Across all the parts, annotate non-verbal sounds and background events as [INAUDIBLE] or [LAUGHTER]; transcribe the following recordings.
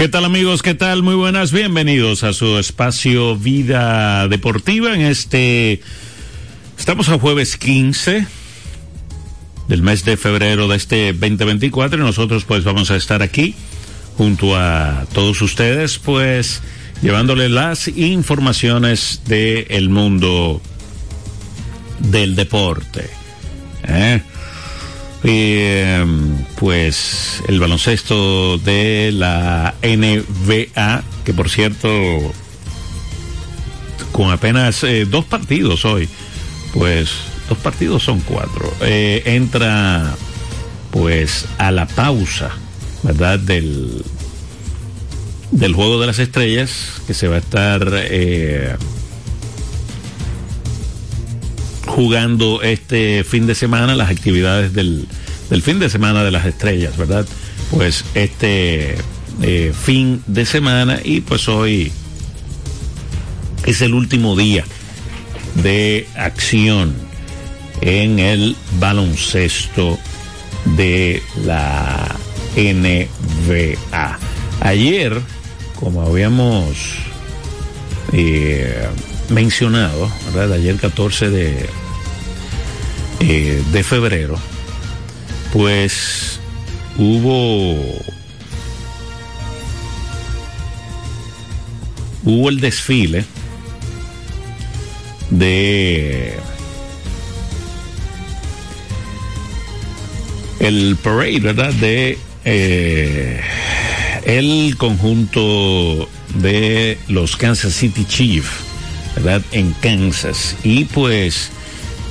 ¿Qué tal amigos? ¿Qué tal? Muy buenas, bienvenidos a su espacio Vida Deportiva en este... Estamos a jueves 15 del mes de febrero de este 2024 y nosotros pues vamos a estar aquí junto a todos ustedes pues llevándoles las informaciones del el mundo del deporte. ¿eh? Eh, pues el baloncesto de la NBA, que por cierto, con apenas eh, dos partidos hoy, pues dos partidos son cuatro, eh, entra pues a la pausa, ¿verdad? Del, del juego de las estrellas, que se va a estar jugando este fin de semana, las actividades del, del fin de semana de las estrellas, ¿verdad? Pues este eh, fin de semana y pues hoy es el último día de acción en el baloncesto de la NBA. Ayer, como habíamos eh, mencionado, ¿verdad? Ayer 14 de, eh, de febrero, pues hubo hubo el desfile de el parade, ¿verdad? De eh, el conjunto de los Kansas City Chiefs, ¿verdad? En Kansas. Y pues,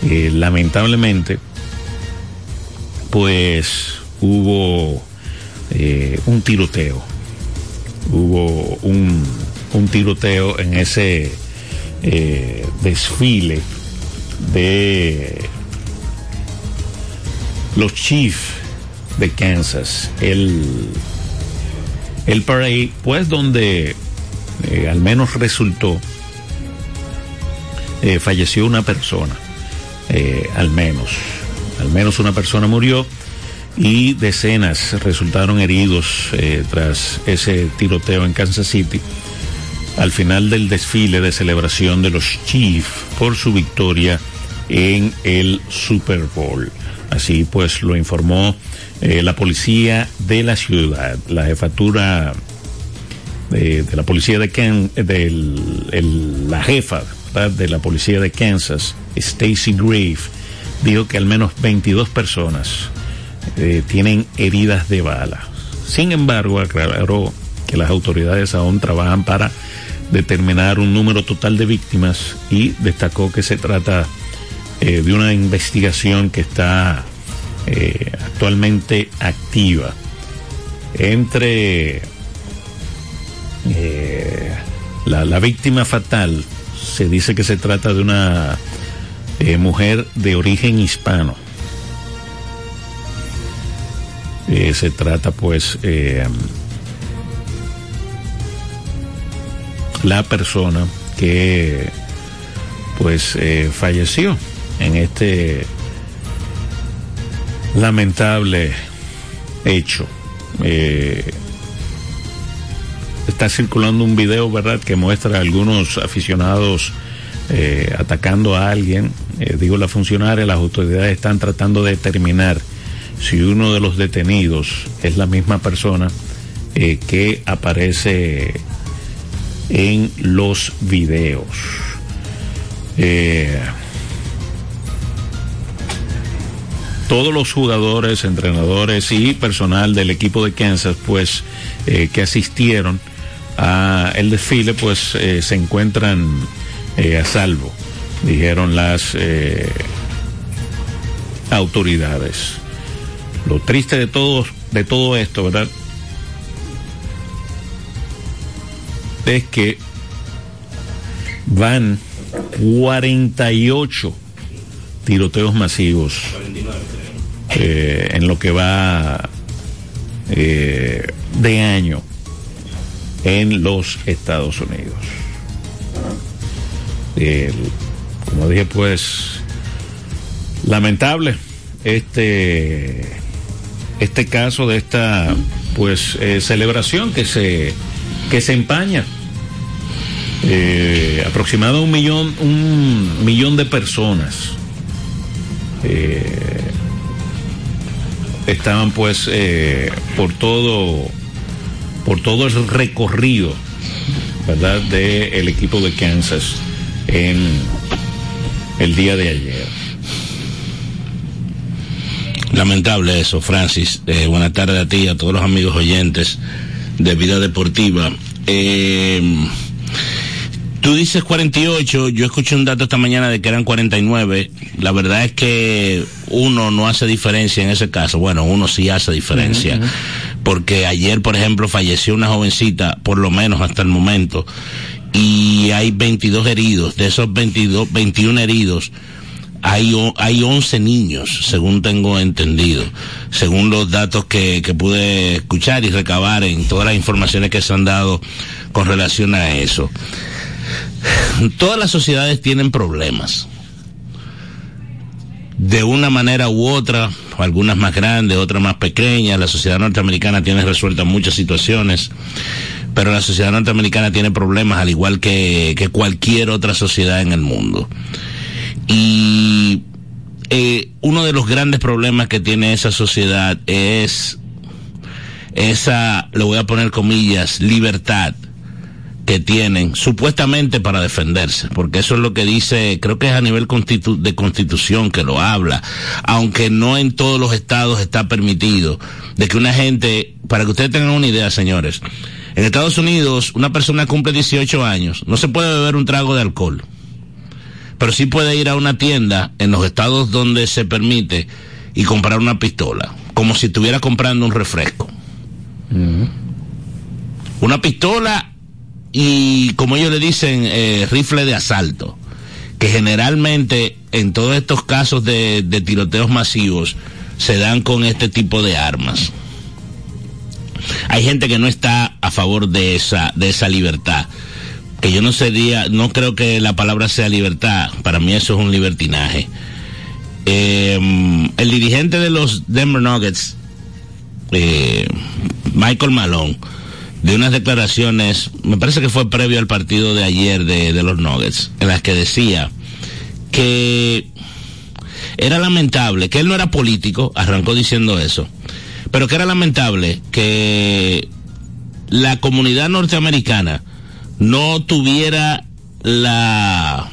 eh, lamentablemente, pues hubo eh, un tiroteo. Hubo un, un tiroteo en ese eh, desfile de los Chiefs de Kansas. El, el parade, pues donde al menos resultó, falleció una persona, eh, al menos, al menos una persona murió y decenas resultaron heridos eh, tras ese tiroteo en Kansas City al final del desfile de celebración de los Chiefs por su victoria en el Super Bowl. Así pues lo informó eh, la policía de la ciudad, la jefatura de, la policía de Ken, la jefa de la policía de Kansas, Stacy Grave, dijo que al menos 22 personas eh, tienen heridas de bala. Sin embargo, aclaró que las autoridades aún trabajan para determinar un número total de víctimas y destacó que se trata eh, de una investigación que está eh, actualmente activa entre la, víctima fatal se dice que se trata de una eh, mujer de origen hispano eh, se trata pues la persona que pues eh, falleció en este lamentable hecho. Eh, está circulando un video, ¿verdad?, que muestra algunos aficionados eh, atacando a alguien. Eh, digo, la funcionaria, las autoridades están tratando de determinar si uno de los detenidos es la misma persona eh, que aparece en los videos. Todos los jugadores, entrenadores y personal del equipo de Kansas, pues, que asistieron a el desfile, pues, eh, se encuentran eh, a salvo, dijeron las autoridades. Lo triste de todo, de todo esto, ¿verdad? es que van 48 tiroteos masivos eh, en lo que va eh, de año en los Estados Unidos. Como dije, pues lamentable este este caso de esta pues celebración que se que se empaña. Eh, aproximado un millón, un millón de personas eh, estaban pues eh, por todo por todo el recorrido verdad del equipo de Kansas en el día de ayer lamentable eso Francis eh, buenas tardes a ti a todos los amigos oyentes de vida deportiva eh, Tú dices 48, yo escuché un dato esta mañana de que eran 49. La verdad es que uno no hace diferencia en ese caso. Bueno, uno sí hace diferencia. Porque ayer, por ejemplo, falleció una jovencita, por lo menos hasta el momento, y hay 22 heridos. De esos 22, 21 heridos, hay, hay 11 niños, según tengo entendido, según los datos que, que pude escuchar y recabar en todas las informaciones que se han dado con relación a eso. Todas las sociedades tienen problemas. De una manera u otra, algunas más grandes, otras más pequeñas. La sociedad norteamericana tiene resueltas muchas situaciones, pero la sociedad norteamericana tiene problemas al igual que, cualquier otra sociedad en el mundo. Y eh, uno de los grandes problemas que tiene esa sociedad es esa, le voy a poner comillas, libertad que tienen supuestamente para defenderse, porque eso es lo que dice, creo que es a nivel de constitución que lo habla, aunque no en todos los estados está permitido, de que una gente, para que ustedes tengan una idea, señores, en Estados Unidos una persona cumple 18 años, no se puede beber un trago de alcohol, pero sí puede ir a una tienda en los estados donde se permite y comprar una pistola, como si estuviera comprando un refresco. Una pistola y como ellos le dicen, eh, rifle de asalto, que generalmente en todos estos casos de, tiroteos masivos se dan con este tipo de armas. Hay gente que no está a favor de esa, de esa libertad. Que yo no sería, no creo que la palabra sea libertad. Para mí eso es un libertinaje. Eh, el dirigente de los Denver Nuggets, eh, Michael Malone, de unas declaraciones, me parece que fue previo al partido de ayer de, los Nuggets, en las que decía que era lamentable, que él no era político, arrancó diciendo eso, pero que era lamentable que la comunidad norteamericana no tuviera la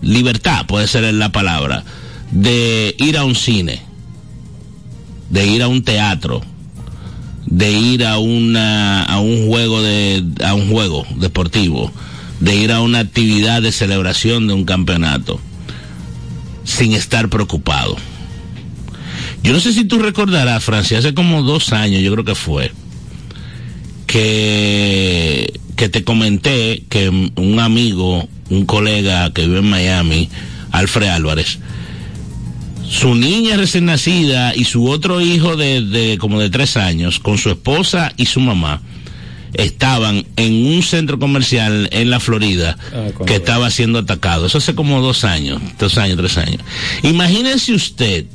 libertad, puede ser la palabra, de ir a un cine, de ir a un teatro, de ir a una a un juego de a un juego deportivo, de ir a una actividad de celebración de un campeonato sin estar preocupado. Yo no sé si tú recordarás, Francia, hace como dos años, yo creo que fue, que, que te comenté que un amigo, un colega que vive en Miami, Alfred Álvarez, su niña recién nacida y su otro hijo de, como de tres años, con su esposa y su mamá, estaban en un centro comercial en la Florida ah, que estaba siendo atacado. Eso hace como dos años, dos años, tres años. Imagínese usted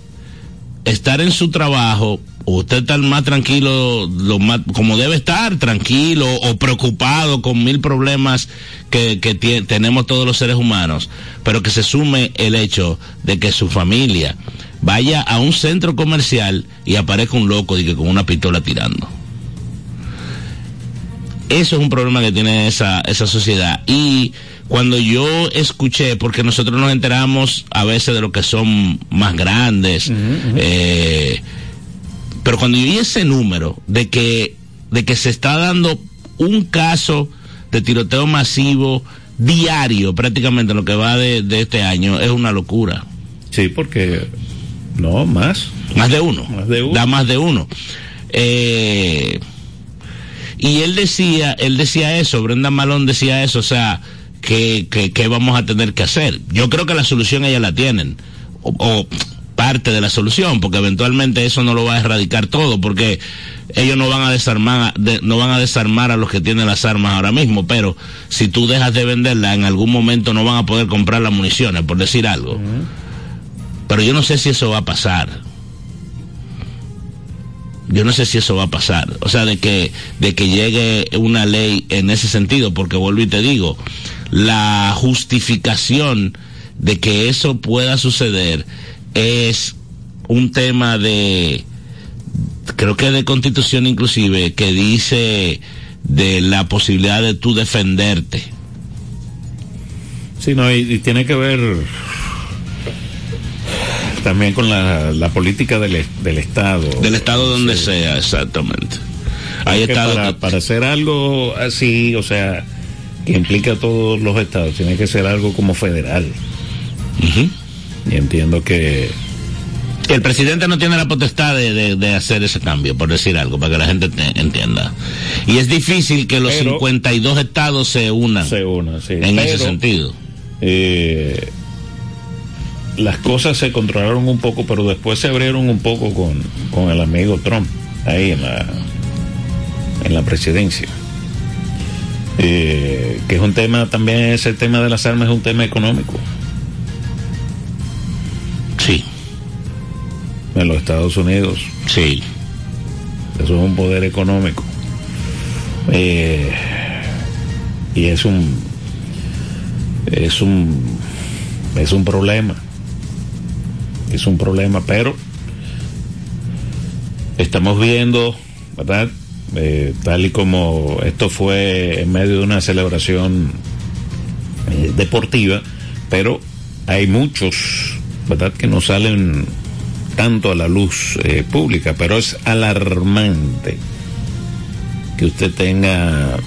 estar en su trabajo usted está más tranquilo, lo más, como debe estar, tranquilo o preocupado con mil problemas que, que tenemos todos los seres humanos, pero que se sume el hecho de que su familia vaya a un centro comercial y aparezca un loco y que con una pistola tirando. Eso es un problema que tiene esa, esa sociedad. Y cuando yo escuché, porque nosotros nos enteramos a veces de lo que son más grandes, eh, pero cuando yo vi ese número de que, de que se está dando un caso de tiroteo masivo diario prácticamente lo que va de, este año, es una locura. Sí, porque no, más. Más de uno. Da más de uno. Eh, y él decía, él decía eso, Brenda Malón decía eso, o sea, que, que, vamos a tener que hacer. Yo creo que la solución ellas la tienen. o parte de la solución, porque eventualmente eso no lo va a erradicar todo, porque ellos no van a desarmar, no van a desarmar a los que tienen las armas ahora mismo, pero si tú dejas de venderla, en algún momento no van a poder comprar las municiones, por decir algo. Pero yo no sé si eso va a pasar. yo no sé si eso va a pasar. O sea, de que, de que llegue una ley en ese sentido, porque vuelvo y te digo, la justificación de que eso pueda suceder es un tema de, creo que de constitución inclusive, que dice de la posibilidad de tú defenderte. Sí, no, y, tiene que ver también con la, la política del, del Estado. Del Estado donde sea, exactamente. Hay estados para, para hacer algo así, o sea, que implica a todos los estados, tiene que ser algo como federal. Y entiendo que el presidente no tiene la potestad de, hacer ese cambio, por decir algo, para que la gente entienda. Y es difícil que los 52 estados se unan. Se unan, sí. En ese sentido. Eh, las cosas se controlaron un poco, pero después se abrieron un poco con, con el amigo Trump, ahí en la, en la presidencia. Eh, que es un tema también, ese tema de las armas es un tema económico. En los Estados Unidos. Sí. Eso es un poder económico. Eh, y es un es un es un problema es un problema pero estamos viendo verdad eh, tal y como esto fue en medio de una celebración eh, deportiva, pero hay muchos, ¿verdad?, que no salen tanto a la luz eh, pública, pero es alarmante que usted tenga,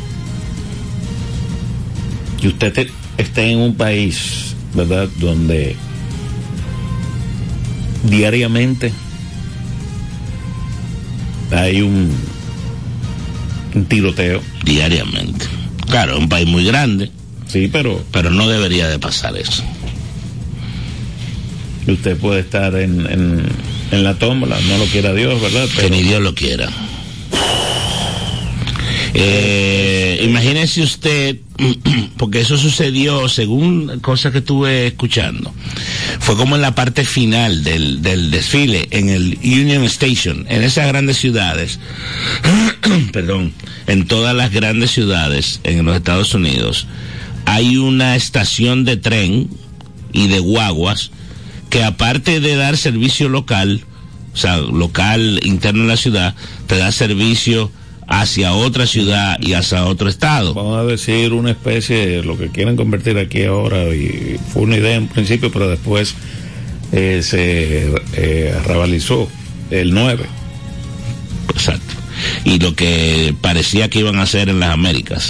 que usted esté en un país, ¿verdad?, donde diariamente hay un un tiroteo. Diariamente. Claro, es un país muy grande. Sí, pero... Pero no debería de pasar eso. Usted puede estar en, en, la tómbola, no lo quiera Dios, ¿verdad? Que ni Dios lo quiera. Eh, imagínese usted, [CLEARS THROAT] porque eso sucedió según cosas que estuve escuchando, fue como en la parte final del, del desfile, en el Union Station, en esas grandes ciudades, [CLEARS THROAT] perdón, en todas las grandes ciudades en los Estados Unidos, hay una estación de tren y de guaguas que aparte de dar servicio local, o sea, local interno en la ciudad, te da servicio hacia otra ciudad y hacia otro estado. Vamos a decir una especie, lo que quieren convertir aquí ahora, y fue una idea en principio, pero después eh, se eh, rabalizó el 9. Exacto. Y lo que parecía que iban a hacer en las Américas.